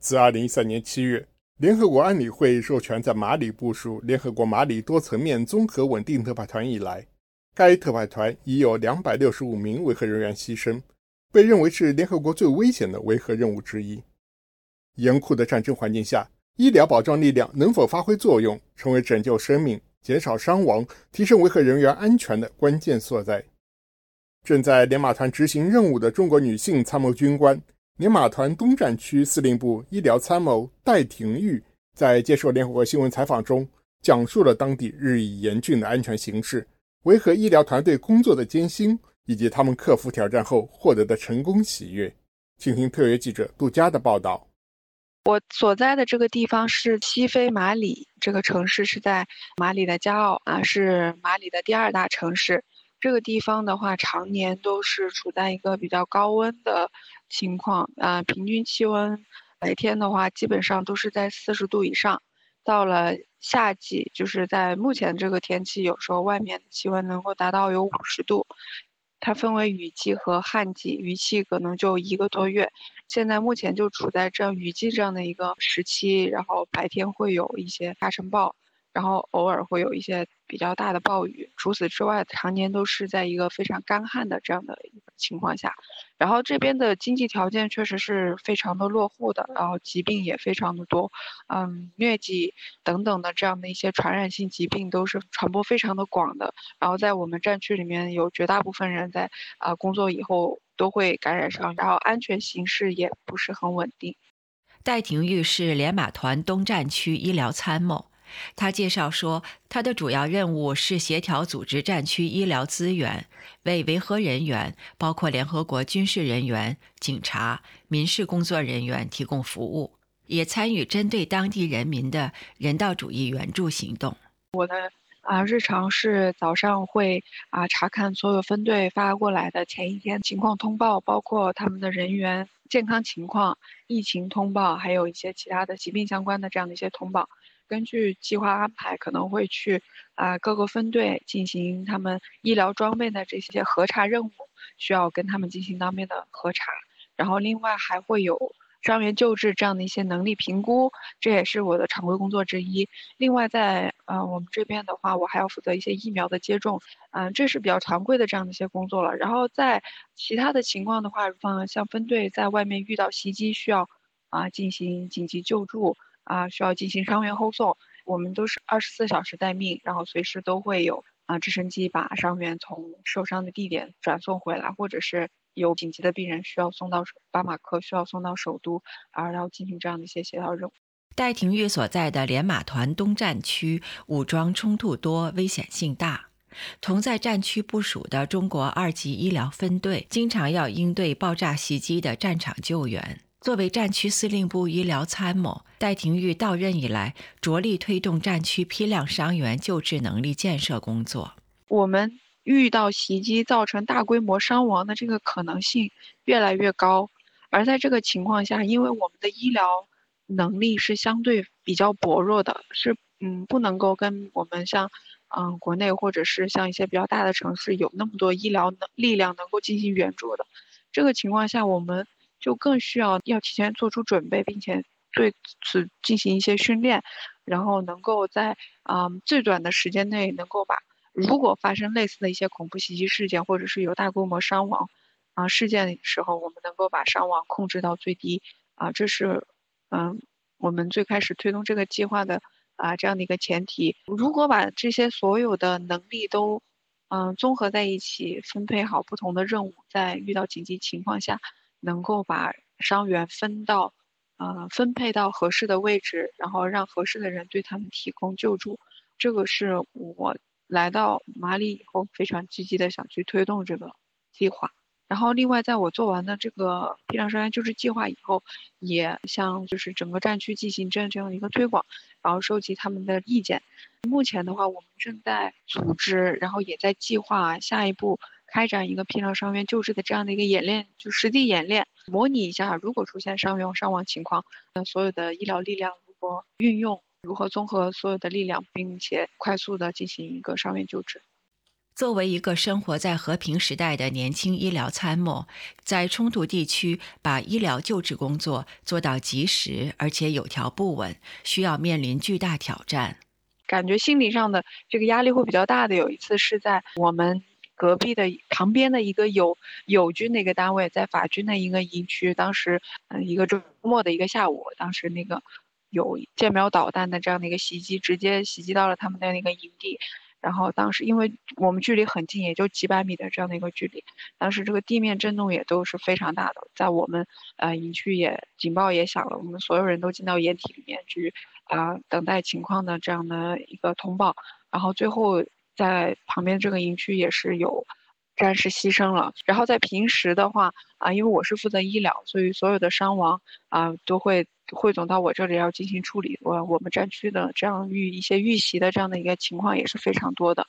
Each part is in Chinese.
自2013年7月，联合国安理会授权在马里部署联合国马里多层面综合稳定特派团以来，该特派团已有265名维和人员牺牲，被认为是联合国最危险的维和任务之一。严酷的战争环境下，医疗保障力量能否发挥作用，成为拯救生命、减少伤亡、提升维和人员安全的关键所在。正在连马团执行任务的中国女性参谋军官。连马团东战区司令部医疗参谋戴廷玉在接受联合国新闻采访中，讲述了当地日益严峻的安全形势、维和医疗团队工作的艰辛，以及他们克服挑战后获得的成功喜悦。请听特约记者杜佳的报道。我所在的这个地方是西非马里，这个城市是在马里的加奥啊，是马里的第二大城市。这个地方的话，常年都是处在一个比较高温的情况，啊，平均气温白天的话，基本上都是在四十度以上。到了夏季，就是在目前这个天气，有时候外面气温能够达到有五十度。它分为雨季和旱季，雨季可能就一个多月。现在目前就处在这样雨季这样的一个时期，然后白天会有一些沙尘暴。然后偶尔会有一些比较大的暴雨，除此之外，常年都是在一个非常干旱的这样的一个情况下。然后这边的经济条件确实是非常的落后的，然后疾病也非常的多，嗯，疟疾等等的这样的一些传染性疾病都是传播非常的广的。然后在我们战区里面有绝大部分人在啊工作以后都会感染上，然后安全形势也不是很稳定。戴廷玉是连马团东战区医疗参谋。他介绍说，他的主要任务是协调组织战区医疗资源，为维和人员，包括联合国军事人员、警察、民事工作人员提供服务，也参与针对当地人民的人道主义援助行动。我的啊日常是早上会啊查看所有分队发过来的前一天情况通报，包括他们的人员健康情况、疫情通报，还有一些其他的疾病相关的这样的一些通报。根据计划安排，可能会去啊各个分队进行他们医疗装备的这些核查任务，需要跟他们进行当面的核查。然后另外还会有伤员救治这样的一些能力评估，这也是我的常规工作之一。另外在呃我们这边的话，我还要负责一些疫苗的接种，嗯，这是比较常规的这样的一些工作了。然后在其他的情况的话，像像分队在外面遇到袭击，需要啊进行紧急救助。啊，需要进行伤员后送，我们都是二十四小时待命，然后随时都会有啊直升机把伤员从受伤的地点转送回来，或者是有紧急的病人需要送到巴马克，需要送到首都，啊，然后进行这样的一些协调任务。戴廷玉所在的连马团东战区武装冲突多，危险性大，同在战区部署的中国二级医疗分队经常要应对爆炸袭击的战场救援。作为战区司令部医疗参谋，戴廷玉到任以来，着力推动战区批量伤员救治能力建设工作。我们遇到袭击造成大规模伤亡的这个可能性越来越高，而在这个情况下，因为我们的医疗能力是相对比较薄弱的，是嗯不能够跟我们像嗯国内或者是像一些比较大的城市有那么多医疗能力量能够进行援助的。这个情况下，我们。就更需要要提前做出准备，并且对此进行一些训练，然后能够在啊最短的时间内能够把如果发生类似的一些恐怖袭击事件，或者是有大规模伤亡啊事件的时候，我们能够把伤亡控制到最低啊，这是嗯我们最开始推动这个计划的啊这样的一个前提。如果把这些所有的能力都嗯综合在一起，分配好不同的任务，在遇到紧急情况下。能够把伤员分到，呃，分配到合适的位置，然后让合适的人对他们提供救助，这个是我来到马里以后非常积极的想去推动这个计划。然后，另外，在我做完的这个批量伤员救治计划以后，也向就是整个战区进行这样这样的一个推广，然后收集他们的意见。目前的话，我们正在组织，然后也在计划下一步。开展一个批量伤员救治的这样的一个演练，就实地演练，模拟一下如果出现伤员伤亡情况，那所有的医疗力量如何运用，如何综合所有的力量，并且快速的进行一个伤员救治。作为一个生活在和平时代的年轻医疗参谋，在冲突地区把医疗救治工作做到及时而且有条不紊，需要面临巨大挑战。感觉心理上的这个压力会比较大的。有一次是在我们隔壁的旁边的一个友友军的一个单位，在法军的一个营区，当时嗯一个周末的一个下午，当时那个有舰瞄导弹的这样的一个袭击，直接袭击到了他们的那个营地。然后当时，因为我们距离很近，也就几百米的这样的一个距离，当时这个地面震动也都是非常大的，在我们呃营区也警报也响了，我们所有人都进到掩体里面去啊等待情况的这样的一个通报。然后最后在旁边这个营区也是有战士牺牲了。然后在平时的话啊，因为我是负责医疗，所以所有的伤亡啊都会。汇总到我这里要进行处理，我我们战区的这样遇一些遇袭的这样的一个情况也是非常多的。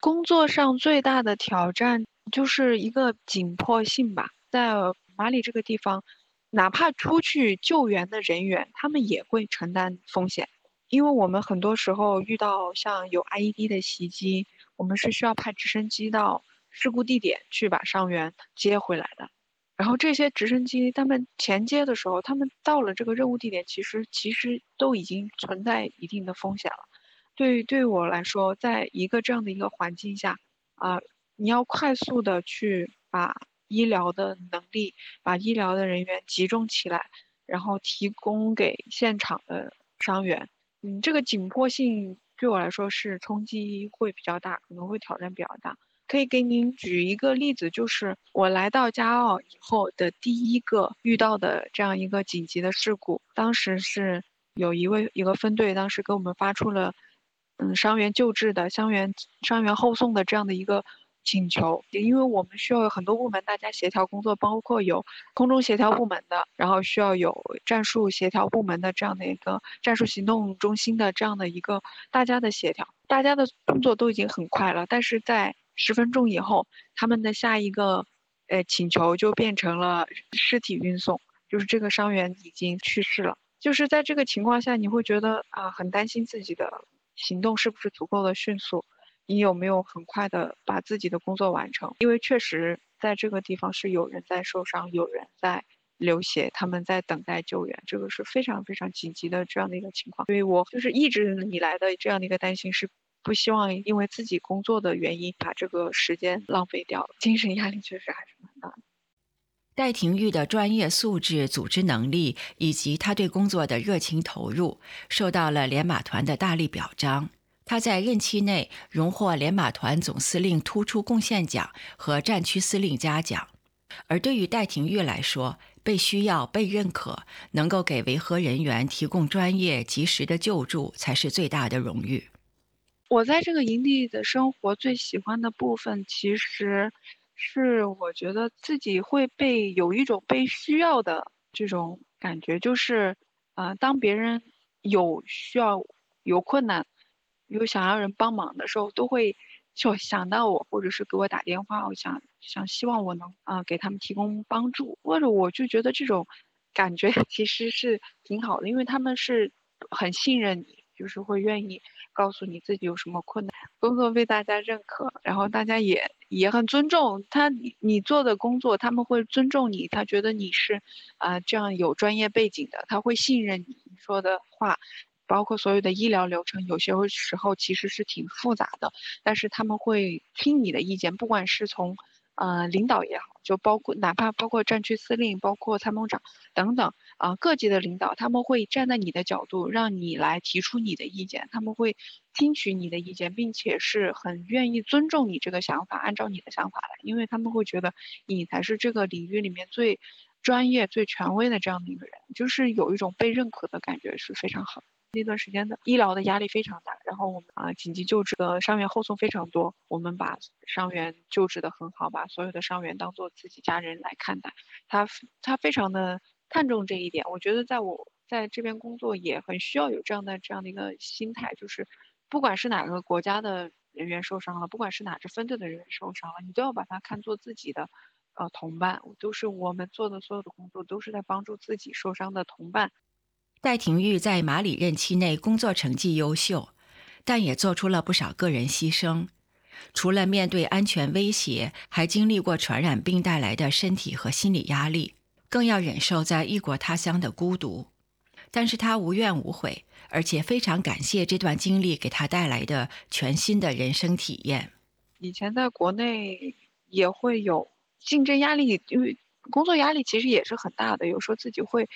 工作上最大的挑战就是一个紧迫性吧，在马里这个地方，哪怕出去救援的人员，他们也会承担风险，因为我们很多时候遇到像有 IED 的袭击，我们是需要派直升机到事故地点去把伤员接回来的。然后这些直升机，他们前接的时候，他们到了这个任务地点，其实其实都已经存在一定的风险了。对对我来说，在一个这样的一个环境下，啊，你要快速的去把医疗的能力、把医疗的人员集中起来，然后提供给现场的伤员。嗯，这个紧迫性对我来说是冲击会比较大，可能会挑战比较大。可以给您举一个例子，就是我来到加奥以后的第一个遇到的这样一个紧急的事故。当时是有一位一个分队，当时给我们发出了，嗯，伤员救治的、伤员伤员后送的这样的一个请求。也因为我们需要有很多部门大家协调工作，包括有空中协调部门的，然后需要有战术协调部门的这样的一个战术行动中心的这样的一个大家的协调。大家的工作都已经很快了，但是在十分钟以后，他们的下一个，呃，请求就变成了尸体运送，就是这个伤员已经去世了。就是在这个情况下，你会觉得啊，很担心自己的行动是不是足够的迅速，你有没有很快的把自己的工作完成？因为确实在这个地方是有人在受伤，有人在流血，他们在等待救援，这个是非常非常紧急的这样的一个情况。所以我就是一直以来的这样的一个担心是。不希望因为自己工作的原因把这个时间浪费掉，精神压力确实还是蛮大的。戴廷玉的专业素质、组织能力以及他对工作的热情投入，受到了连马团的大力表彰。他在任期内荣获连马团总司令突出贡献奖和战区司令嘉奖。而对于戴廷玉来说，被需要、被认可，能够给维和人员提供专业、及时的救助，才是最大的荣誉。我在这个营地的生活最喜欢的部分，其实是我觉得自己会被有一种被需要的这种感觉，就是，呃，当别人有需要、有困难、有想要人帮忙的时候，都会就想到我，或者是给我打电话，我想想希望我能啊给他们提供帮助，或者我就觉得这种感觉 其实是挺好的，因为他们是很信任你，就是会愿意。告诉你自己有什么困难，工作被大家认可，然后大家也也很尊重他，你做的工作，他们会尊重你，他觉得你是，啊这样有专业背景的，他会信任你说的话，包括所有的医疗流程，有些时候其实是挺复杂的，但是他们会听你的意见，不管是从。呃，领导也好，就包括哪怕包括战区司令、包括参谋长等等啊，各级的领导，他们会站在你的角度，让你来提出你的意见，他们会听取你的意见，并且是很愿意尊重你这个想法，按照你的想法来，因为他们会觉得你才是这个领域里面最专业、最权威的这样的一个人，就是有一种被认可的感觉，是非常好的。那段时间的医疗的压力非常大，然后我们啊紧急救治的伤员后送非常多，我们把伤员救治的很好，把所有的伤员当做自己家人来看待，他他非常的看重这一点。我觉得在我在这边工作也很需要有这样的这样的一个心态，就是不管是哪个国家的人员受伤了，不管是哪支分队的人员受伤了，你都要把他看作自己的呃同伴，都是我们做的所有的工作都是在帮助自己受伤的同伴。戴廷玉在马里任期内工作成绩优秀，但也做出了不少个人牺牲。除了面对安全威胁，还经历过传染病带来的身体和心理压力，更要忍受在异国他乡的孤独。但是他无怨无悔，而且非常感谢这段经历给他带来的全新的人生体验。以前在国内也会有竞争压力，因为工作压力其实也是很大的，有时候自己会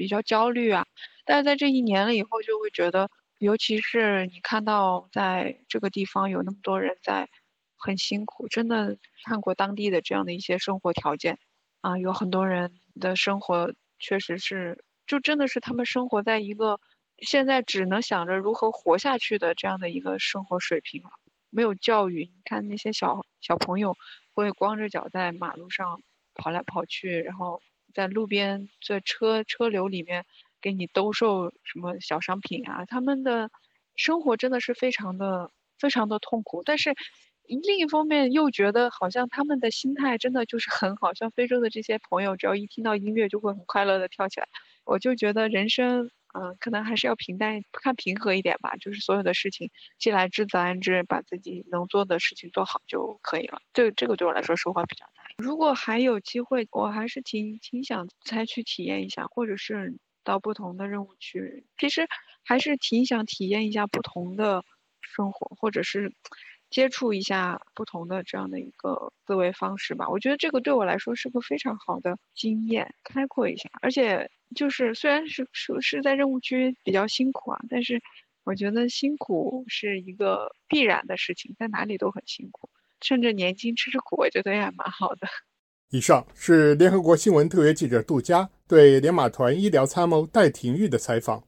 比较焦虑啊。但是在这一年了以后，就会觉得，尤其是你看到在这个地方有那么多人在很辛苦，真的看过当地的这样的一些生活条件啊，有很多人的生活确实是。就真的是他们生活在一个现在只能想着如何活下去的这样的一个生活水平了，没有教育。你看那些小小朋友会光着脚在马路上跑来跑去，然后在路边在车车流里面给你兜售什么小商品啊，他们的生活真的是非常的非常的痛苦。但是另一方面又觉得好像他们的心态真的就是很好，像非洲的这些朋友，只要一听到音乐就会很快乐的跳起来。我就觉得人生，嗯，可能还是要平淡，看平和一点吧。就是所有的事情，既来之则安之，把自己能做的事情做好就可以了。这这个对我来说收获比较大。如果还有机会，我还是挺挺想再去体验一下，或者是到不同的任务区。其实还是挺想体验一下不同的生活，或者是。接触一下不同的这样的一个思维方式吧，我觉得这个对我来说是个非常好的经验，开阔一下。而且就是虽然是是是在任务区比较辛苦啊，但是我觉得辛苦是一个必然的事情，在哪里都很辛苦，趁着年轻吃吃苦，我觉得也蛮好的。以上是联合国新闻特约记者杜佳对联马团医疗参谋戴廷玉的采访。